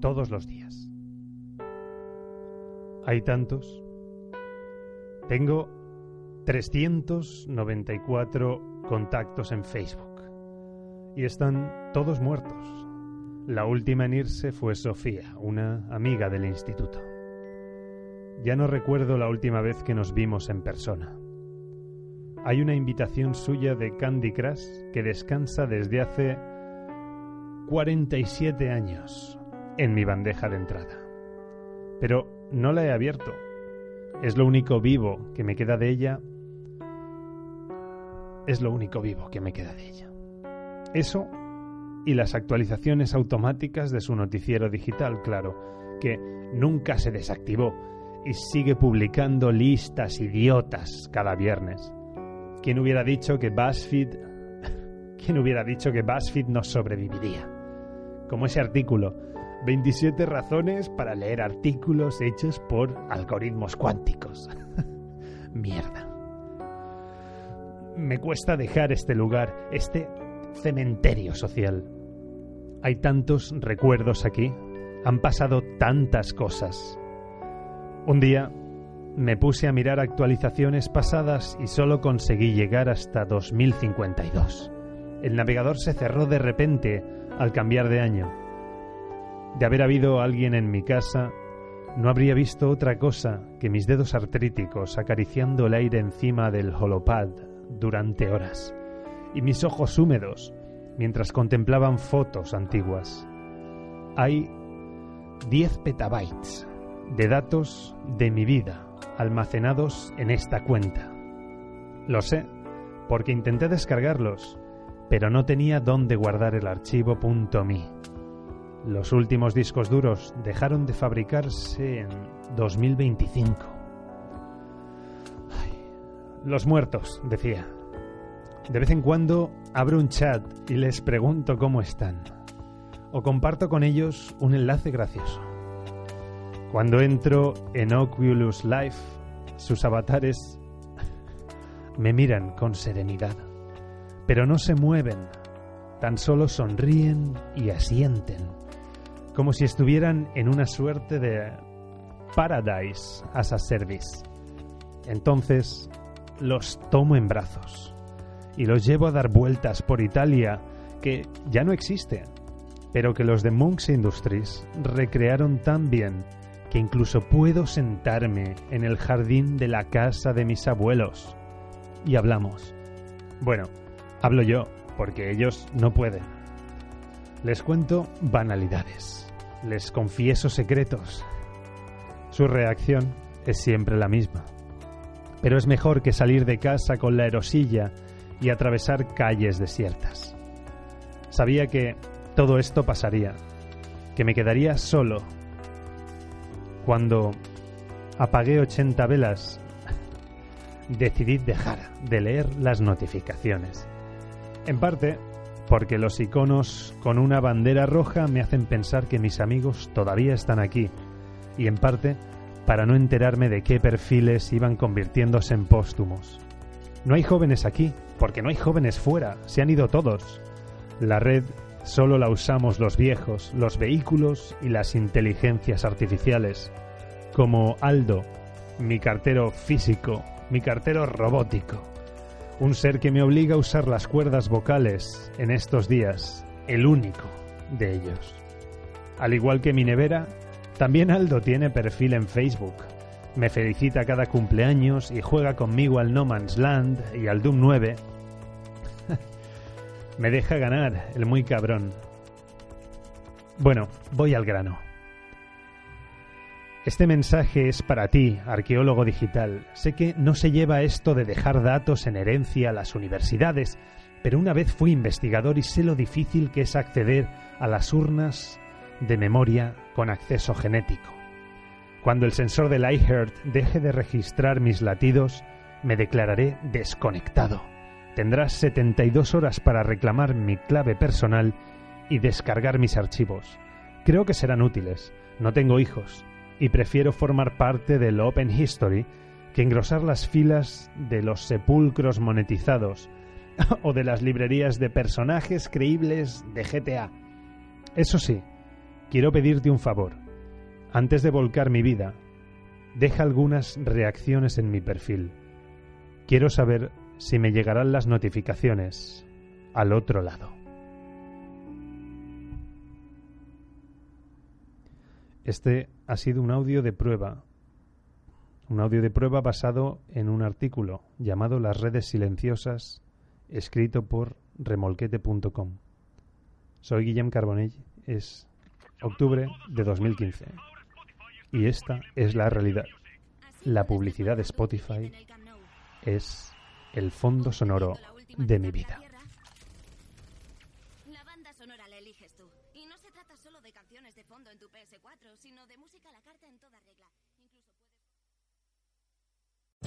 Todos los días. Hay tantos. Tengo 394 contactos en Facebook. Y están todos muertos. La última en irse fue Sofía, una amiga del instituto. Ya no recuerdo la última vez que nos vimos en persona. Hay una invitación suya de Candy Crush que descansa desde hace 47 años en mi bandeja de entrada. Pero no la he abierto. Es lo único vivo que me queda de ella. Es lo único vivo que me queda de ella. Eso y las actualizaciones automáticas de su noticiero digital, claro, que nunca se desactivó y sigue publicando listas idiotas cada viernes. ¿Quién hubiera dicho que BuzzFeed ¿Quién hubiera dicho que BuzzFeed no sobreviviría? como ese artículo, 27 razones para leer artículos hechos por algoritmos cuánticos. Mierda. Me cuesta dejar este lugar, este cementerio social. Hay tantos recuerdos aquí, han pasado tantas cosas. Un día me puse a mirar actualizaciones pasadas y solo conseguí llegar hasta 2052. El navegador se cerró de repente al cambiar de año. De haber habido alguien en mi casa, no habría visto otra cosa que mis dedos artríticos acariciando el aire encima del holopad durante horas, y mis ojos húmedos mientras contemplaban fotos antiguas. Hay 10 petabytes de datos de mi vida almacenados en esta cuenta. Lo sé, porque intenté descargarlos, pero no tenía dónde guardar el archivo .mi. Los últimos discos duros dejaron de fabricarse en 2025. los muertos, decía. De vez en cuando abro un chat y les pregunto cómo están. O comparto con ellos un enlace gracioso. Cuando entro en Oculus Life, sus avatares me miran con serenidad pero no se mueven, tan solo sonríen y asienten, como si estuvieran en una suerte de Paradise as a Service. Entonces los tomo en brazos y los llevo a dar vueltas por Italia, que ya no existe, pero que los de Monks Industries recrearon tan bien que incluso puedo sentarme en el jardín de la casa de mis abuelos. Y hablamos. Bueno, Hablo yo, porque ellos no pueden. Les cuento banalidades, les confieso secretos. Su reacción es siempre la misma. Pero es mejor que salir de casa con la erosilla y atravesar calles desiertas. Sabía que todo esto pasaría, que me quedaría solo. Cuando apagué 80 velas, decidí dejar de leer las notificaciones. En parte porque los iconos con una bandera roja me hacen pensar que mis amigos todavía están aquí, y en parte para no enterarme de qué perfiles iban convirtiéndose en póstumos. No hay jóvenes aquí, porque no hay jóvenes fuera, se han ido todos. La red solo la usamos los viejos, los vehículos y las inteligencias artificiales, como Aldo, mi cartero físico, mi cartero robótico un ser que me obliga a usar las cuerdas vocales en estos días, el único de ellos. Al igual que mi nevera, también Aldo tiene perfil en Facebook. Me felicita cada cumpleaños y juega conmigo al No Man's Land y al Doom 9. me deja ganar, el muy cabrón. Bueno, voy al grano. Este mensaje es para ti, arqueólogo digital. Sé que no se lleva esto de dejar datos en herencia a las universidades, pero una vez fui investigador y sé lo difícil que es acceder a las urnas de memoria con acceso genético. Cuando el sensor del iHeart deje de registrar mis latidos, me declararé desconectado. Tendrás 72 horas para reclamar mi clave personal y descargar mis archivos. Creo que serán útiles. No tengo hijos y prefiero formar parte del Open History que engrosar las filas de los sepulcros monetizados o de las librerías de personajes creíbles de GTA. Eso sí, quiero pedirte un favor. Antes de volcar mi vida, deja algunas reacciones en mi perfil. Quiero saber si me llegarán las notificaciones al otro lado. Este ha sido un audio de prueba un audio de prueba basado en un artículo llamado Las redes silenciosas, escrito por remolquete.com. Soy Guillem Carbonell, es octubre de 2015. Y esta es la realidad. La publicidad de Spotify es el fondo sonoro de mi vida. La eliges tú. Y no se trata solo de canciones de fondo en tu PS4, sino de música a la carta en toda regla.